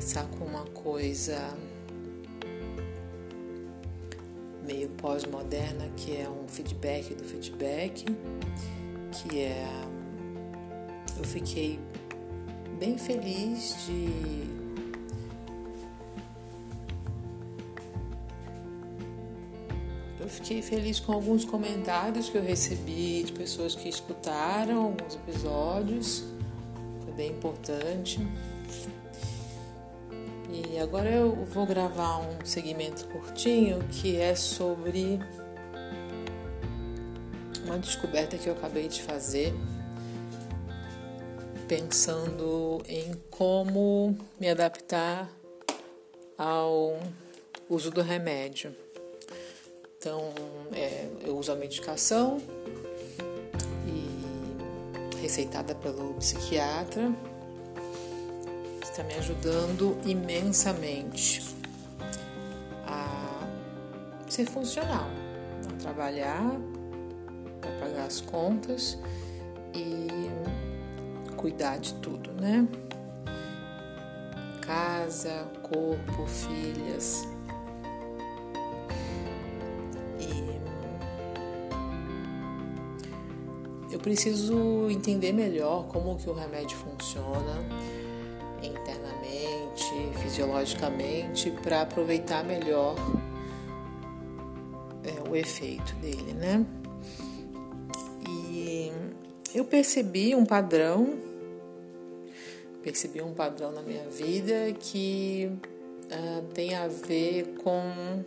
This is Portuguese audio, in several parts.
começar com uma coisa meio pós-moderna, que é um feedback do feedback, que é eu fiquei bem feliz de eu fiquei feliz com alguns comentários que eu recebi de pessoas que escutaram alguns episódios. Foi bem importante. Agora eu vou gravar um segmento curtinho que é sobre uma descoberta que eu acabei de fazer, pensando em como me adaptar ao uso do remédio. Então, é, eu uso a medicação e receitada pelo psiquiatra está me ajudando imensamente a ser funcional, a trabalhar, a pagar as contas e cuidar de tudo, né? Casa, corpo, filhas. Eu preciso entender melhor como que o remédio funciona fisiologicamente, para aproveitar melhor é, o efeito dele, né? E eu percebi um padrão, percebi um padrão na minha vida que uh, tem a ver com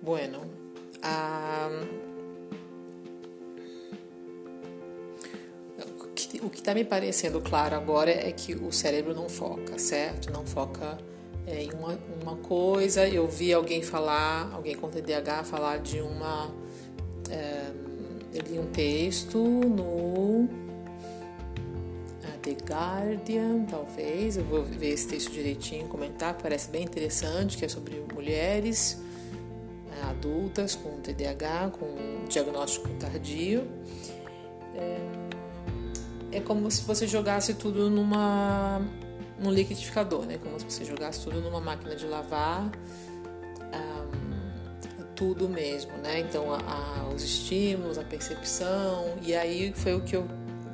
Bueno, a que está me parecendo claro agora é que o cérebro não foca, certo? Não foca é, em uma, uma coisa. Eu vi alguém falar, alguém com TDAH falar de uma. É, eu li um texto no é, The Guardian, talvez. Eu vou ver esse texto direitinho, comentar. Parece bem interessante, que é sobre mulheres é, adultas com TDAH, com diagnóstico tardio. É, é como se você jogasse tudo numa num liquidificador, né? Como se você jogasse tudo numa máquina de lavar, um, tudo mesmo, né? Então a, a, os estímulos, a percepção e aí foi o que eu,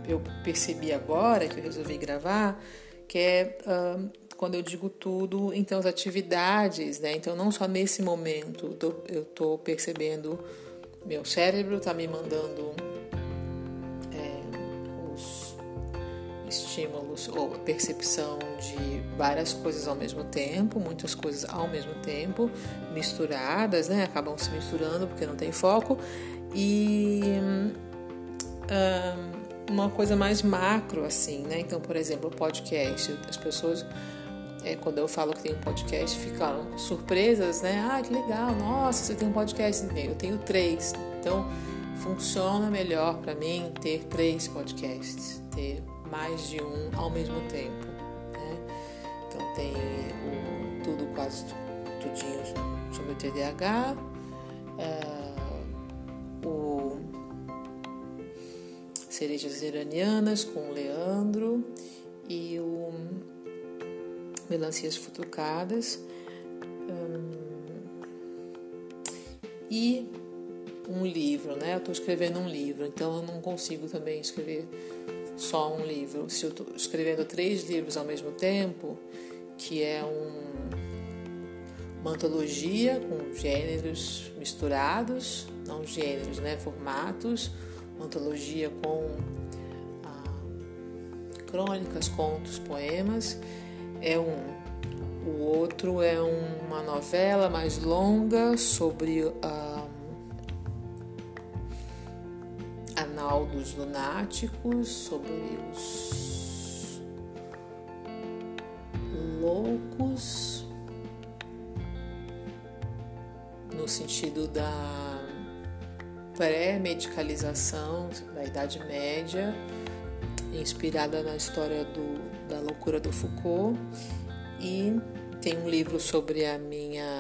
eu percebi agora que eu resolvi gravar, que é um, quando eu digo tudo, então as atividades, né? Então não só nesse momento eu estou percebendo meu cérebro está me mandando estímulos ou percepção de várias coisas ao mesmo tempo, muitas coisas ao mesmo tempo, misturadas, né? Acabam se misturando porque não tem foco. E um, uma coisa mais macro, assim, né? Então, por exemplo, o podcast, as pessoas. É, quando eu falo que tem um podcast, ficam surpresas, né? Ah, que legal, nossa, você tem um podcast. Eu tenho três. Então, funciona melhor para mim ter três podcasts, ter mais de um ao mesmo tempo. Né? Então tem o, tudo quase tudinho sobre o TDAH, é, o Cerejas Iranianas com o Leandro e o Melancias Futucadas. Hum, e um livro, né? Eu estou escrevendo um livro, então eu não consigo também escrever só um livro. Se eu estou escrevendo três livros ao mesmo tempo, que é um, uma antologia com gêneros misturados, não gêneros, né, formatos, uma antologia com ah, crônicas, contos, poemas, é um. O outro é uma novela mais longa sobre ah, dos lunáticos, sobre os loucos, no sentido da pré-medicalização da Idade Média, inspirada na história do, da loucura do Foucault, e tem um livro sobre a minha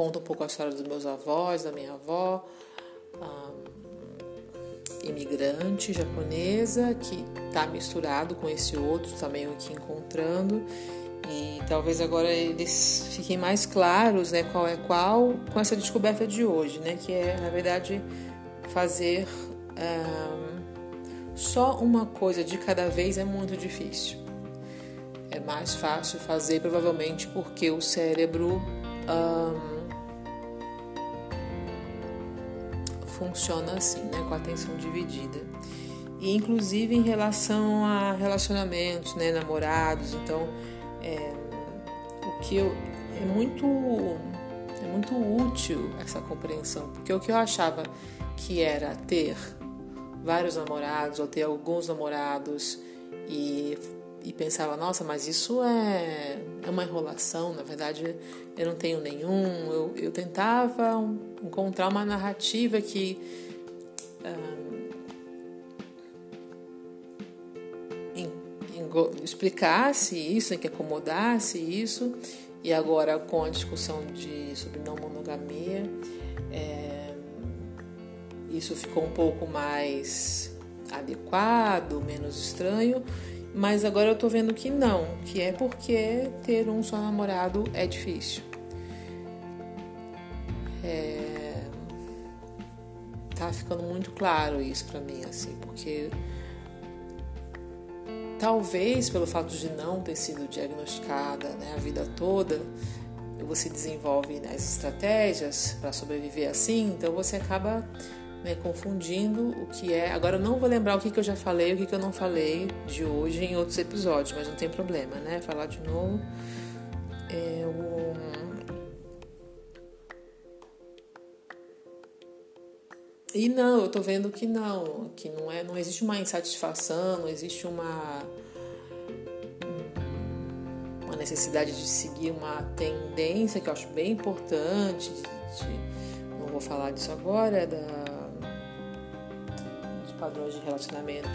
conta um pouco a história dos meus avós, da minha avó, imigrante japonesa que está misturado com esse outro, está meio que encontrando. E talvez agora eles fiquem mais claros, né, qual é qual, com essa descoberta de hoje, né, que é, na verdade, fazer um, só uma coisa de cada vez é muito difícil. É mais fácil fazer, provavelmente, porque o cérebro um, funciona assim, né, com a atenção dividida. E inclusive em relação a relacionamentos, né, namorados, então é, o que eu, é muito é muito útil essa compreensão, porque o que eu achava que era ter vários namorados ou ter alguns namorados e, e pensava, nossa, mas isso é, é uma enrolação, na verdade eu não tenho nenhum. Eu, eu tentava encontrar uma narrativa que. explicasse isso, que acomodasse isso, e agora com a discussão de, sobre não monogamia, é, isso ficou um pouco mais adequado, menos estranho, mas agora eu tô vendo que não, que é porque ter um só namorado é difícil. É, tá ficando muito claro isso para mim, assim, porque talvez pelo fato de não ter sido diagnosticada né, a vida toda, você desenvolve né, as estratégias para sobreviver assim, então você acaba né, confundindo o que é. Agora eu não vou lembrar o que, que eu já falei, o que, que eu não falei de hoje em outros episódios, mas não tem problema, né? Falar de novo. É, o... E não, eu tô vendo que não, que não é, não existe uma insatisfação, não existe uma uma necessidade de seguir uma tendência que eu acho bem importante, de, de, não vou falar disso agora, da, padrões de relacionamento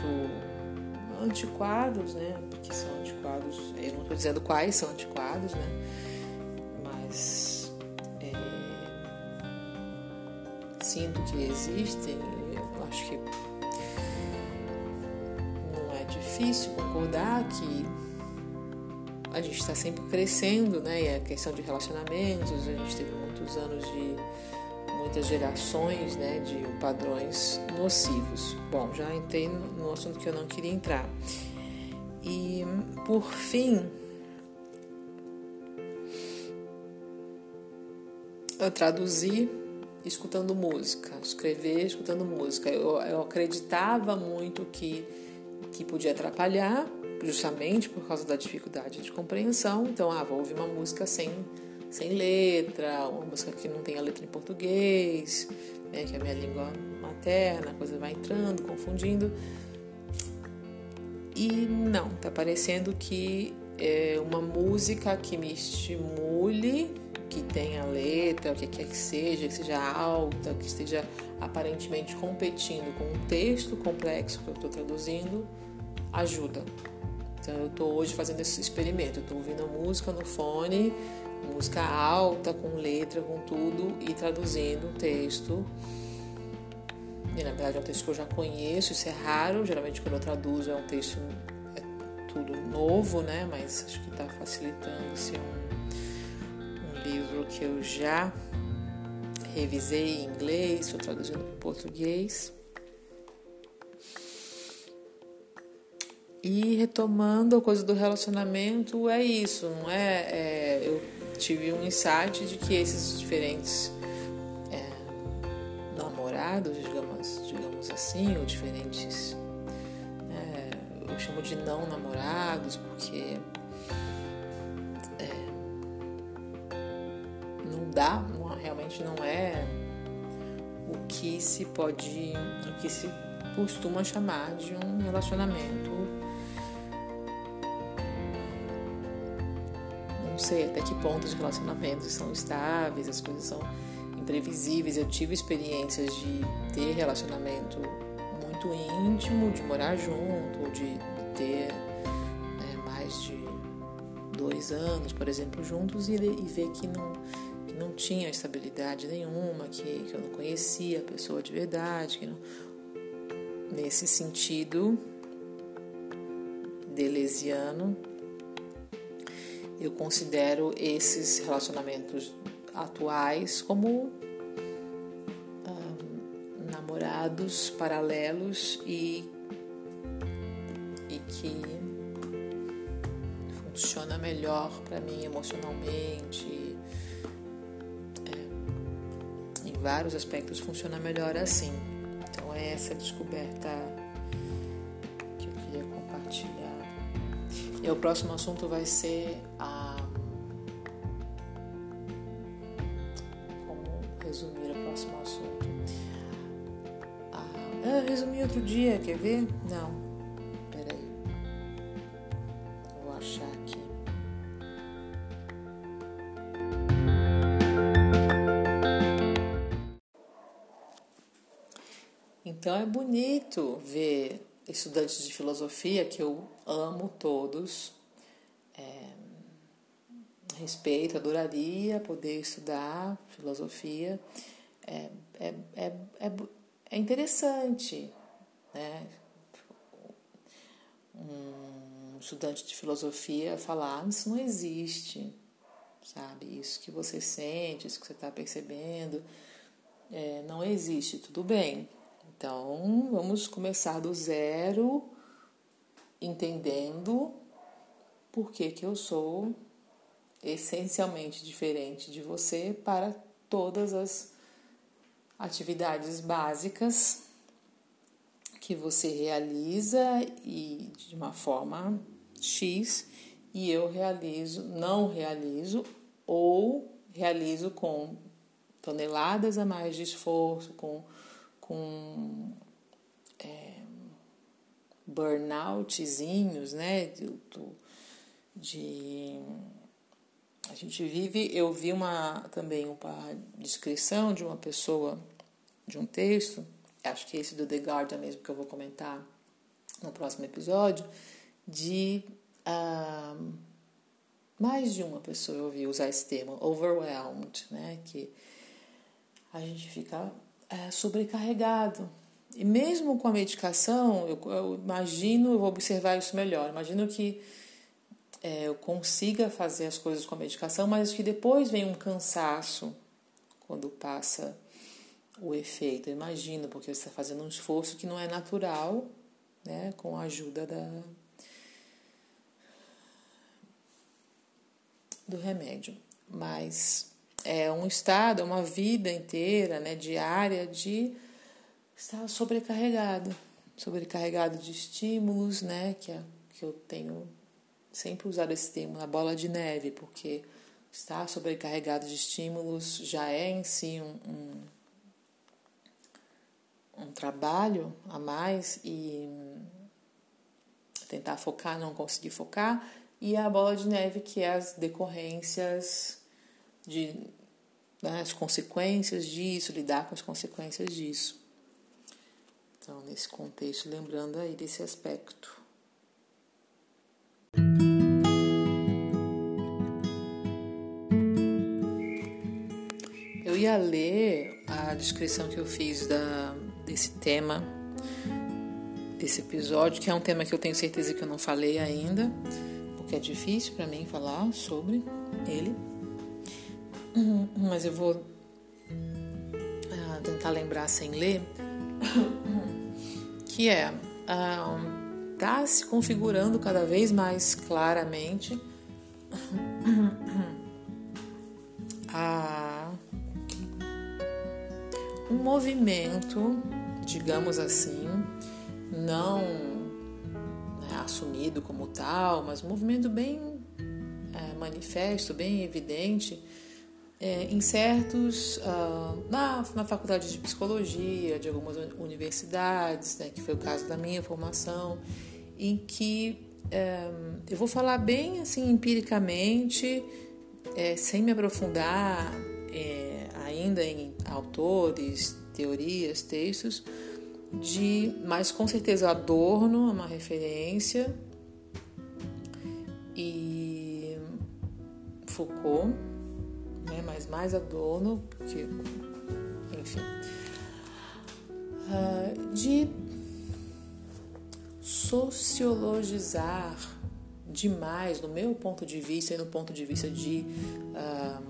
antiquados, né? Porque são antiquados, eu não estou dizendo quais são antiquados, né? Mas é, sinto que existem, eu acho que não é difícil concordar que a gente está sempre crescendo, né? E a questão de relacionamentos, a gente teve muitos anos de muitas gerações, né, de padrões nocivos. Bom, já entrei no assunto que eu não queria entrar. E por fim, eu traduzi escutando música, escrever escutando música. Eu, eu acreditava muito que, que podia atrapalhar, justamente por causa da dificuldade de compreensão. Então, ah, vou ouvir uma música sem, sem letra, uma música que não tem a letra em português, né, que é a minha língua materna, a coisa vai entrando, confundindo. E não, tá parecendo que é uma música que me estimule, que tenha letra, o que quer que seja, que seja alta, que esteja aparentemente competindo com um texto complexo que eu estou traduzindo, ajuda. Então eu estou hoje fazendo esse experimento. Eu estou ouvindo a música no fone, música alta, com letra, com tudo, e traduzindo um texto. E na verdade é um texto que eu já conheço, isso é raro. Geralmente quando eu traduzo é um texto é tudo novo, né? Mas acho que está facilitando ser um, um livro que eu já revisei em inglês, estou traduzindo para português. E retomando a coisa do relacionamento, é isso, não é? é eu tive um insight de que esses diferentes é, namorados, digamos, digamos assim, ou diferentes. É, eu chamo de não namorados porque é, não dá, não, realmente não é o que se pode, o que se costuma chamar de um relacionamento sei até que ponto os relacionamentos são estáveis, as coisas são imprevisíveis. Eu tive experiências de ter relacionamento muito íntimo, de morar junto, ou de ter né, mais de dois anos, por exemplo, juntos e, e ver que não, que não tinha estabilidade nenhuma, que, que eu não conhecia a pessoa de verdade, que não, nesse sentido delesiano, eu considero esses relacionamentos atuais como namorados paralelos e, e que funciona melhor para mim emocionalmente. É, em vários aspectos funciona melhor assim. Então é essa descoberta E o próximo assunto vai ser a como resumir o próximo assunto. Ah, eu resumi outro dia, quer ver? Não. Peraí. Vou achar aqui. Então é bonito ver estudantes de filosofia, que eu amo todos, é, respeito, adoraria poder estudar filosofia. É, é, é, é, é interessante, né? Um estudante de filosofia falar, ah, isso não existe, sabe? Isso que você sente, isso que você está percebendo, é, não existe, tudo bem. Então, vamos começar do zero, entendendo por que, que eu sou essencialmente diferente de você para todas as atividades básicas que você realiza e de uma forma X e eu realizo, não realizo ou realizo com toneladas a mais de esforço, com com é, burnoutzinhos, né? De, a gente vive. Eu vi uma também uma descrição de uma pessoa de um texto, acho que esse do The Guardian mesmo que eu vou comentar no próximo episódio, de uh, mais de uma pessoa eu ouvi usar esse termo, overwhelmed, né? Que a gente fica é, sobrecarregado. E mesmo com a medicação, eu, eu, imagino, eu vou observar isso melhor. Imagino que é, eu consiga fazer as coisas com a medicação, mas que depois vem um cansaço quando passa o efeito. Eu imagino, porque você está fazendo um esforço que não é natural, né, com a ajuda da, do remédio. Mas é um estado, é uma vida inteira, né, diária de estar sobrecarregado, sobrecarregado de estímulos, né, que, é, que eu tenho sempre usado esse termo, a bola de neve, porque estar sobrecarregado de estímulos já é em si um, um, um trabalho a mais e tentar focar, não conseguir focar, e a bola de neve, que é as decorrências de né, as consequências disso, lidar com as consequências disso. Então, nesse contexto, lembrando aí desse aspecto. Eu ia ler a descrição que eu fiz da, desse tema, desse episódio, que é um tema que eu tenho certeza que eu não falei ainda, porque é difícil para mim falar sobre ele. Uhum, mas eu vou uh, tentar lembrar sem ler, que é uh, tá se configurando cada vez mais claramente. A um movimento, digamos assim, não né, assumido como tal, mas um movimento bem é, manifesto, bem evidente é, em certos, uh, na, na faculdade de psicologia de algumas universidades, né, que foi o caso da minha formação, em que é, eu vou falar bem assim empiricamente, é, sem me aprofundar é, ainda em autores, teorias, textos, de, mas com certeza Adorno é uma referência e Foucault né? mas mais Adorno, porque, enfim, uh, de sociologizar demais, no meu ponto de vista e no ponto de vista de uh,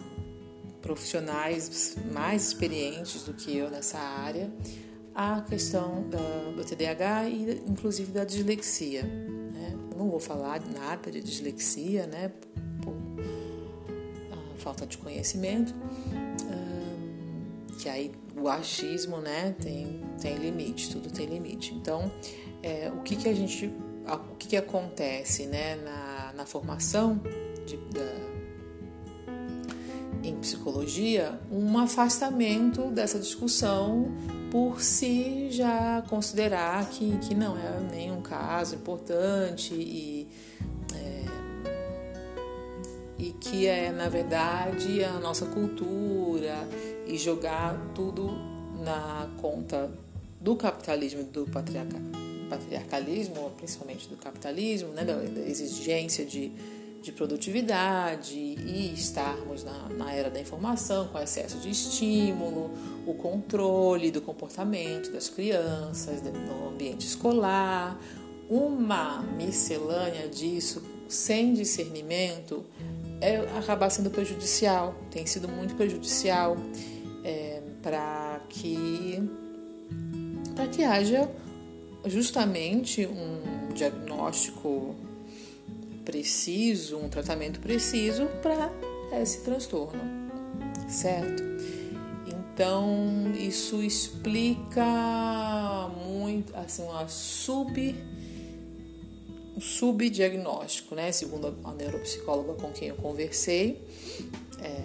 profissionais mais experientes do que eu nessa área, a questão da, do TDAH e inclusive da dislexia. Né? Não vou falar nada de dislexia, né? Falta de conhecimento, que aí o achismo, né? Tem, tem limite, tudo tem limite. Então, é, o que, que a gente o que, que acontece né, na, na formação de, da, em psicologia, um afastamento dessa discussão por se já considerar que, que não é nenhum caso importante e, e que é, na verdade, a nossa cultura e jogar tudo na conta do capitalismo e do patriarcado patriarcalismo, principalmente do capitalismo, né, da, exigência de, de produtividade e estarmos na, na era da informação com excesso de estímulo, o controle do comportamento das crianças no ambiente escolar, uma miscelânea disso sem discernimento é acabar sendo prejudicial, tem sido muito prejudicial é, para que para que haja justamente um diagnóstico preciso, um tratamento preciso para esse transtorno, certo? Então, isso explica muito, assim, uma sub um subdiagnóstico, né? Segundo a neuropsicóloga com quem eu conversei, é,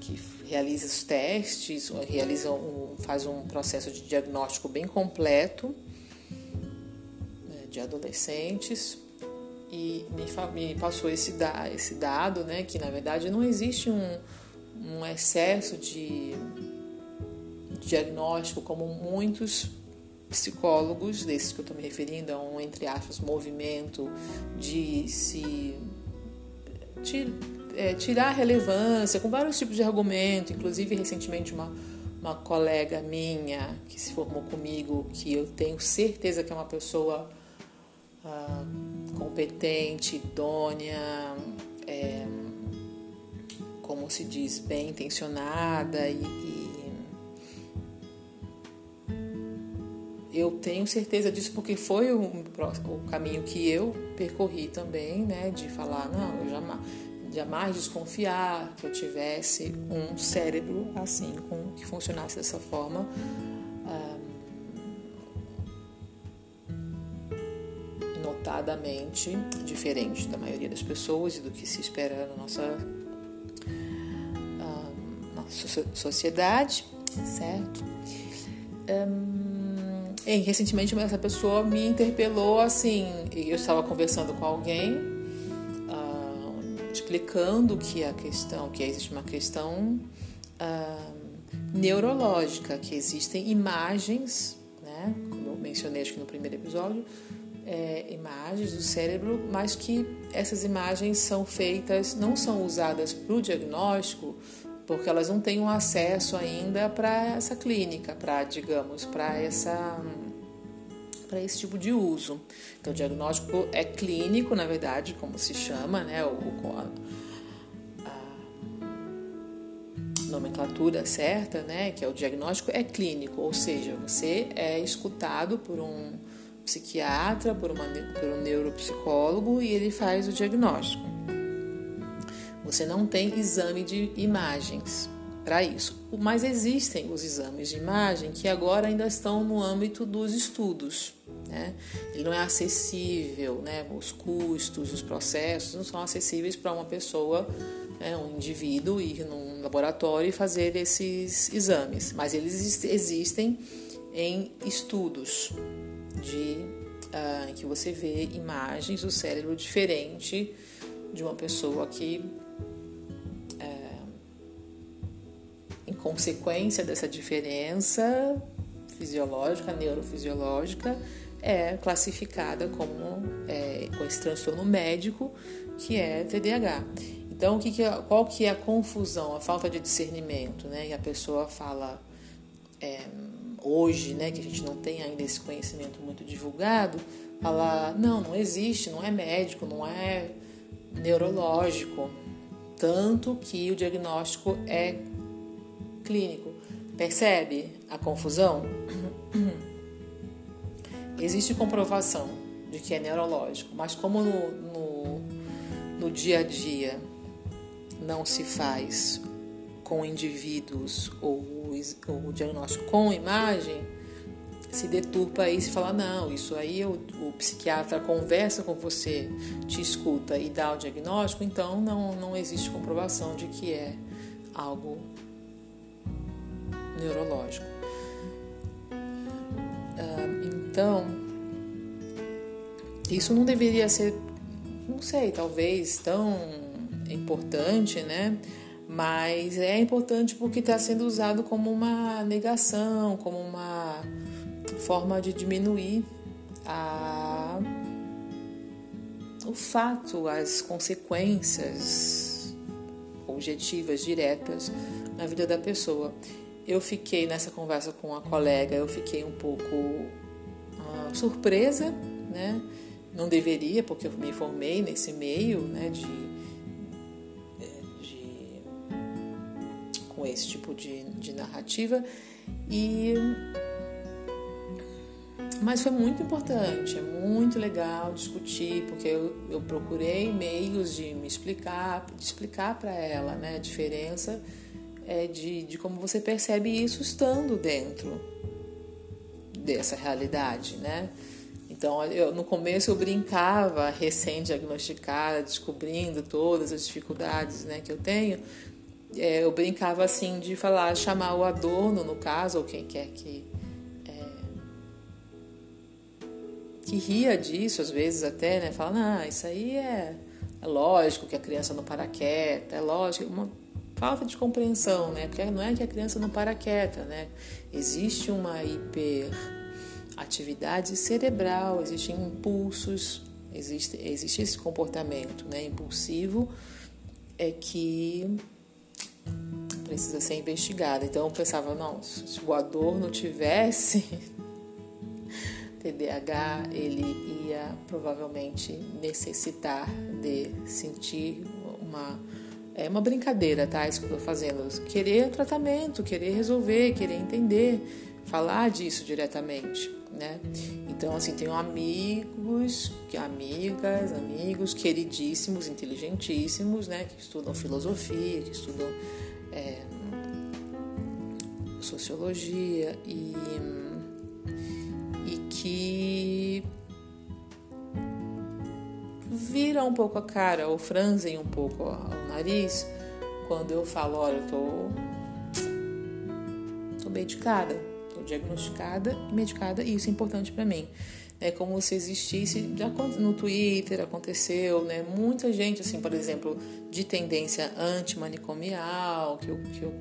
que realiza os testes, realiza um, faz um processo de diagnóstico bem completo de adolescentes e me, me passou esse, da, esse dado, né, que na verdade não existe um, um excesso de diagnóstico como muitos psicólogos, desses que eu estou me referindo, a um, entre aspas, movimento de se é, tirar relevância com vários tipos de argumento, inclusive recentemente uma, uma colega minha que se formou comigo, que eu tenho certeza que é uma pessoa ah, competente, idônea, é, como se diz, bem intencionada e, e, eu tenho certeza disso porque foi o, o, caminho que eu percorri também, né, de falar não, eu jamais, jamais desconfiar que eu tivesse um cérebro assim, com que funcionasse dessa forma notadamente diferente da maioria das pessoas e do que se espera na nossa, uh, nossa sociedade, certo? Um, e recentemente essa pessoa me interpelou assim, eu estava conversando com alguém uh, explicando que a questão, que existe uma questão uh, neurológica, que existem imagens, né, como eu mencionei acho que no primeiro episódio, é, imagens do cérebro, mas que essas imagens são feitas, não são usadas para o diagnóstico, porque elas não têm um acesso ainda para essa clínica, para, digamos, para essa para esse tipo de uso. Então, o diagnóstico é clínico, na verdade, como se chama, né? O, a, a nomenclatura certa, né? Que é o diagnóstico é clínico, ou seja, você é escutado por um psiquiatra, por, uma, por um neuropsicólogo e ele faz o diagnóstico. Você não tem exame de imagens para isso, mas existem os exames de imagem que agora ainda estão no âmbito dos estudos. Né? Ele não é acessível, né? os custos, os processos não são acessíveis para uma pessoa, né? um indivíduo ir num laboratório e fazer esses exames, mas eles existem em estudos de uh, que você vê imagens do cérebro diferente de uma pessoa que, consequência dessa diferença fisiológica, neurofisiológica, é classificada como é, com esse transtorno médico que é TDAH. Então, que que é, qual que é a confusão, a falta de discernimento, né? E a pessoa fala, é, hoje, né, que a gente não tem ainda esse conhecimento muito divulgado, falar, não, não existe, não é médico, não é neurológico, tanto que o diagnóstico é clínico. Percebe a confusão? Existe comprovação de que é neurológico, mas como no, no, no dia a dia não se faz com indivíduos ou o diagnóstico com imagem, se deturpa aí e se fala, não, isso aí o, o, psiquiatra conversa com você, te escuta e dá o diagnóstico, então não, não existe comprovação de que é algo neurológico. Ah, então, isso não deveria ser, não sei, talvez tão importante, né? Mas é importante porque está sendo usado como uma negação, como uma forma de diminuir a, o fato, as consequências objetivas, diretas na vida da pessoa. Eu fiquei nessa conversa com a colega, eu fiquei um pouco uh, surpresa, né? Não deveria, porque eu me formei nesse meio, né? De, de com esse tipo de, de narrativa e mas foi muito importante, é muito legal discutir, porque eu, eu procurei meios de me explicar, de explicar para ela né, a diferença é, de, de como você percebe isso estando dentro dessa realidade, né? Então, eu, no começo eu brincava, recém-diagnosticada, descobrindo todas as dificuldades né, que eu tenho, é, eu brincava assim de falar, chamar o adorno, no caso, ou quem quer que que ria disso, às vezes até, né? Fala, não, isso aí é, é lógico que a criança não para quieta, é lógico, uma falta de compreensão, né? Porque não é que a criança não para quieta, né? Existe uma hiperatividade cerebral, existem impulsos, existe, existe esse comportamento né, impulsivo é que precisa ser investigado. Então eu pensava, não, se o Adorno tivesse TDAH, ele ia provavelmente necessitar de sentir uma é uma brincadeira, tá? Isso que eu tô fazendo, querer tratamento, querer resolver, querer entender, falar disso diretamente, né? Então, assim, tenho amigos, amigas, amigos queridíssimos, inteligentíssimos, né? Que estudam filosofia, que estudam é, sociologia e que viram um pouco a cara ou franzem um pouco o nariz quando eu falo, olha, eu tô, tô medicada, tô diagnosticada e medicada e isso é importante para mim. É como se existisse, já no Twitter aconteceu, né? Muita gente, assim, por exemplo, de tendência antimanicomial, que eu, que eu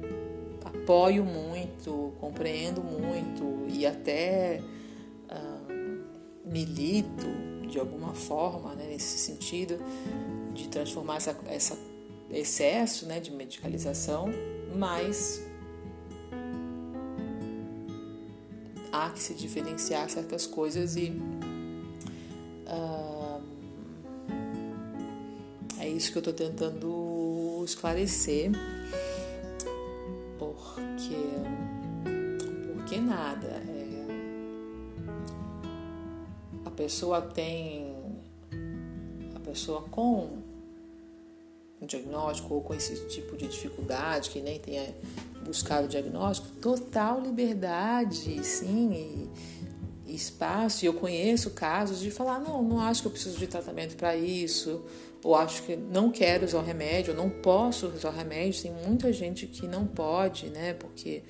apoio muito, compreendo muito e até milito de alguma forma né, nesse sentido de transformar essa, essa excesso né, de medicalização, mas há que se diferenciar certas coisas e uh, é isso que eu estou tentando esclarecer, porque porque nada é, pessoa tem a pessoa com um diagnóstico ou com esse tipo de dificuldade que nem tenha buscado o diagnóstico, total liberdade, sim, e, e espaço. E eu conheço casos de falar, não, não acho que eu preciso de tratamento para isso, ou acho que não quero usar o remédio, ou não posso usar o remédio. Tem muita gente que não pode, né, porque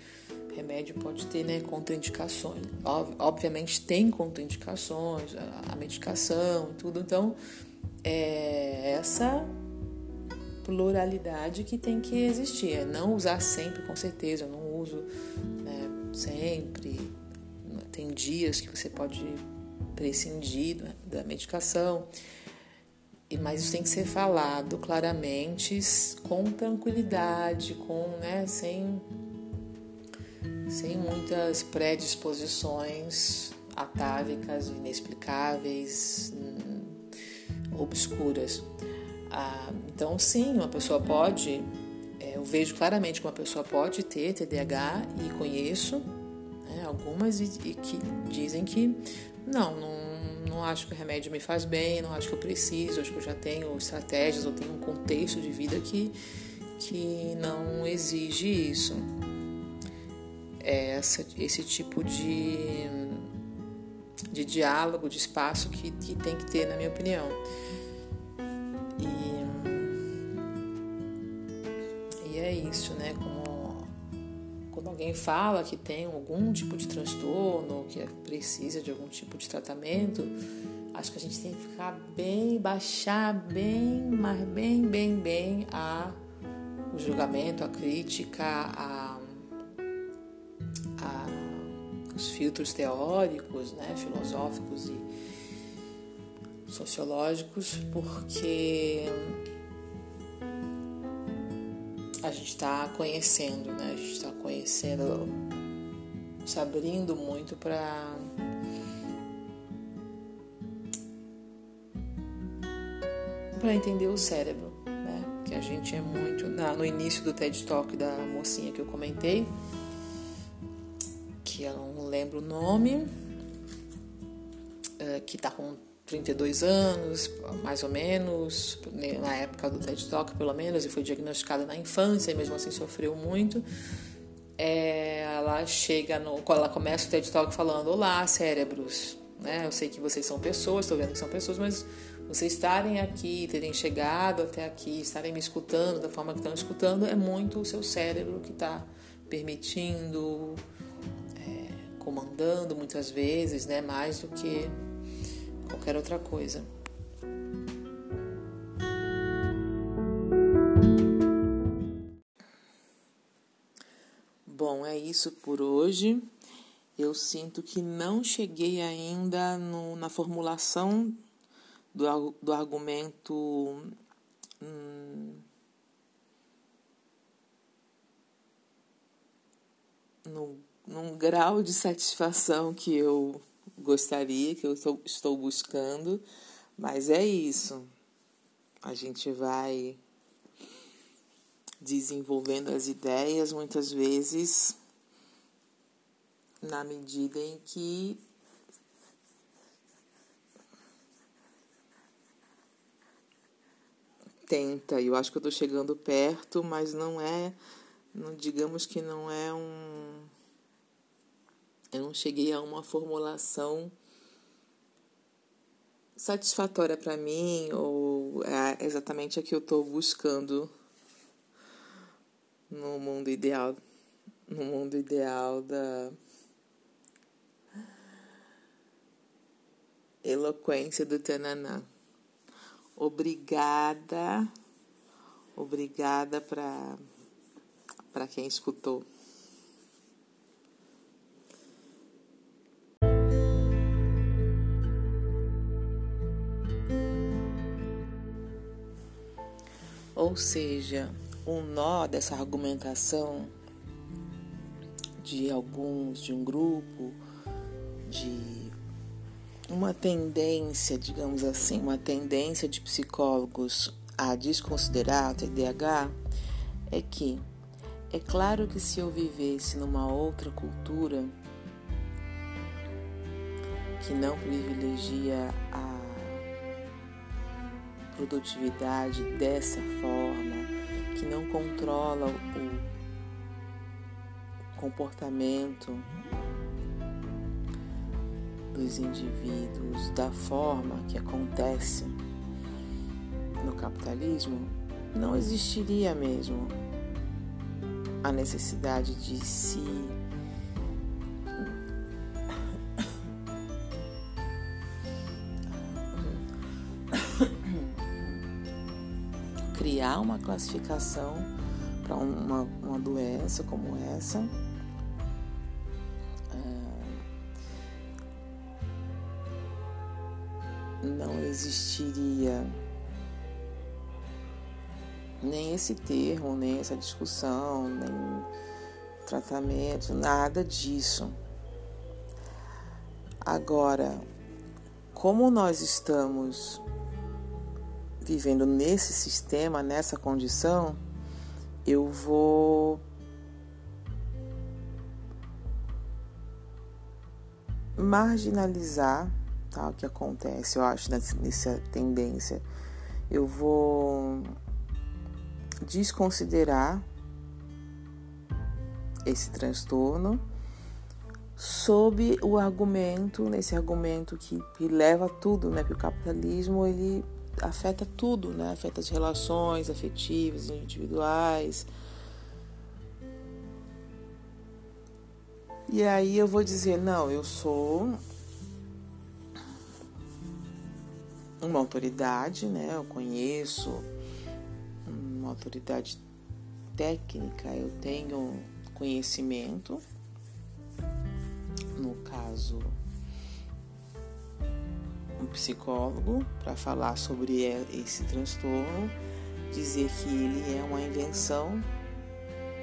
remédio pode ter né, contraindicações. Obviamente tem contraindicações, a medicação e tudo. Então, é essa pluralidade que tem que existir. É não usar sempre, com certeza. Eu não uso né, sempre. Tem dias que você pode prescindir da medicação. Mas isso tem que ser falado claramente, com tranquilidade, com, né, sem sem muitas predisposições atávicas, inexplicáveis, hum, obscuras. Ah, então, sim, uma pessoa pode, é, eu vejo claramente que uma pessoa pode ter TDAH e conheço né, algumas e, e, que dizem que não, não, não acho que o remédio me faz bem, não acho que eu preciso, acho que eu já tenho estratégias ou tenho um contexto de vida que, que não exige isso. É essa, esse tipo de, de diálogo, de espaço que, que tem que ter, na minha opinião. Né? Como quando alguém fala que tem algum tipo de transtorno, que precisa de algum tipo de tratamento, acho que a gente tem que ficar bem, baixar bem, mas bem, bem, bem a o julgamento, a crítica, a, a os filtros teóricos, né, filosóficos e sociológicos, porque a gente está conhecendo, né? A gente está conhecendo, se abrindo muito para para entender o cérebro, né? Que a gente é muito na, no início do TED Talk da mocinha que eu comentei, que eu não lembro o nome, é, que está com 32 anos, mais ou menos, né, na época do TED Talk, pelo menos, e foi diagnosticada na infância e mesmo assim sofreu muito. É, ela chega no. Ela começa o TED Talk falando: Olá, cérebros. Né? Eu sei que vocês são pessoas, estou vendo que são pessoas, mas vocês estarem aqui, terem chegado até aqui, estarem me escutando da forma que estão escutando, é muito o seu cérebro que está permitindo, é, comandando muitas vezes, né? mais do que qualquer outra coisa. Bom, é isso por hoje. Eu sinto que não cheguei ainda no, na formulação do, do argumento hum, no, num grau de satisfação que eu gostaria, que eu estou buscando, mas é isso. A gente vai desenvolvendo as ideias muitas vezes na medida em que tenta. Eu acho que eu estou chegando perto, mas não é, não digamos que não é um eu não cheguei a uma formulação satisfatória para mim ou é exatamente a que eu estou buscando no mundo ideal no mundo ideal da eloquência do Tananã. Obrigada, obrigada para quem escutou. Ou seja, um nó dessa argumentação de alguns, de um grupo, de uma tendência, digamos assim, uma tendência de psicólogos a desconsiderar o TDAH é que é claro que se eu vivesse numa outra cultura que não privilegia a produtividade dessa forma, que não controla o comportamento dos indivíduos da forma que acontece no capitalismo, não existiria mesmo a necessidade de se classificação para uma, uma doença como essa. É, não existiria nem esse termo, nem essa discussão, nem tratamento, nada disso. Agora, como nós estamos vivendo nesse sistema, nessa condição, eu vou marginalizar tá, o que acontece, eu acho, nessa tendência. Eu vou desconsiderar esse transtorno sob o argumento, nesse argumento que, que leva tudo, né? Porque o capitalismo ele afeta tudo, né? Afeta as relações afetivas, individuais. E aí eu vou dizer, não, eu sou uma autoridade, né? Eu conheço uma autoridade técnica, eu tenho conhecimento, no caso, um psicólogo, para falar sobre esse transtorno, dizer que ele é uma invenção,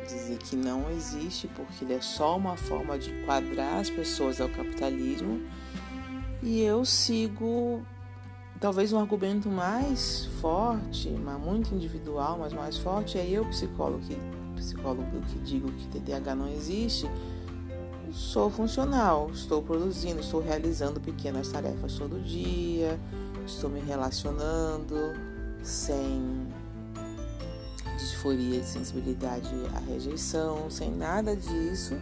dizer que não existe porque ele é só uma forma de enquadrar as pessoas ao capitalismo. E eu sigo talvez um argumento mais forte, mas muito individual, mas mais forte, é eu, psicólogo, que, psicólogo que digo que TDAH não existe, sou funcional, estou produzindo, estou realizando pequenas tarefas todo dia, estou me relacionando sem disforia de sensibilidade à rejeição, sem nada disso,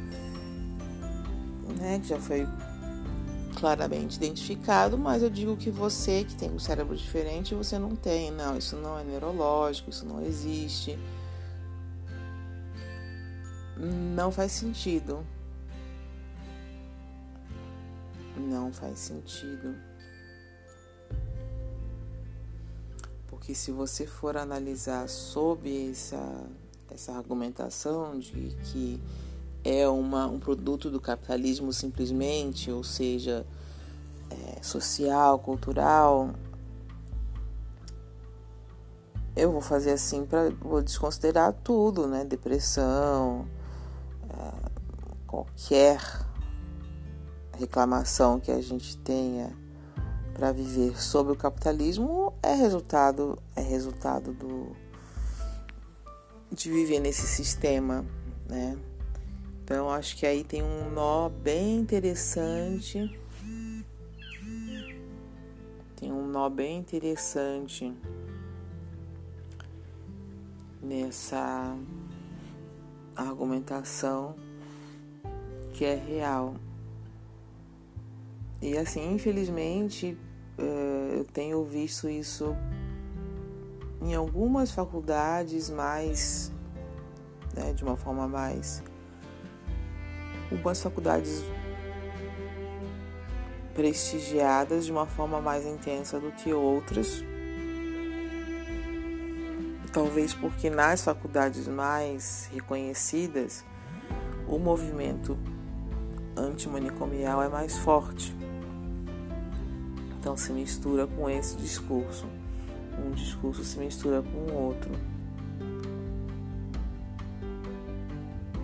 né, que já foi claramente identificado, mas eu digo que você que tem um cérebro diferente, você não tem. Não, isso não é neurológico, isso não existe. Não faz sentido. Não faz sentido. Porque se você for analisar sobre essa, essa argumentação de que é uma, um produto do capitalismo simplesmente, ou seja, é, social, cultural. Eu vou fazer assim para vou desconsiderar tudo, né? Depressão, é, qualquer reclamação que a gente tenha para viver sobre o capitalismo é resultado é resultado do de viver nesse sistema, né? Então acho que aí tem um nó bem interessante. Tem um nó bem interessante nessa argumentação que é real. E assim, infelizmente, eh, eu tenho visto isso em algumas faculdades mais, né, de uma forma mais algumas faculdades prestigiadas de uma forma mais intensa do que outras. Talvez porque nas faculdades mais reconhecidas o movimento antimanicomial é mais forte. Então se mistura com esse discurso. Um discurso se mistura com o outro.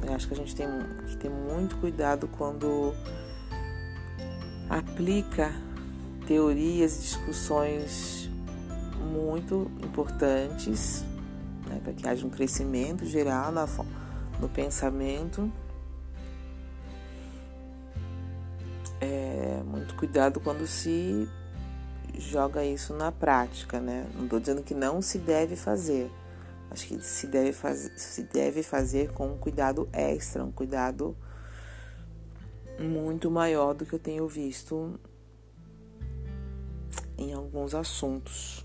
Eu acho que a gente tem que ter muito cuidado quando aplica teorias e discussões muito importantes né, para que haja um crescimento geral na, no pensamento. É, muito cuidado quando se joga isso na prática, né? Não estou dizendo que não se deve fazer, Acho que se deve, faz, se deve fazer com um cuidado extra, um cuidado muito maior do que eu tenho visto em alguns assuntos.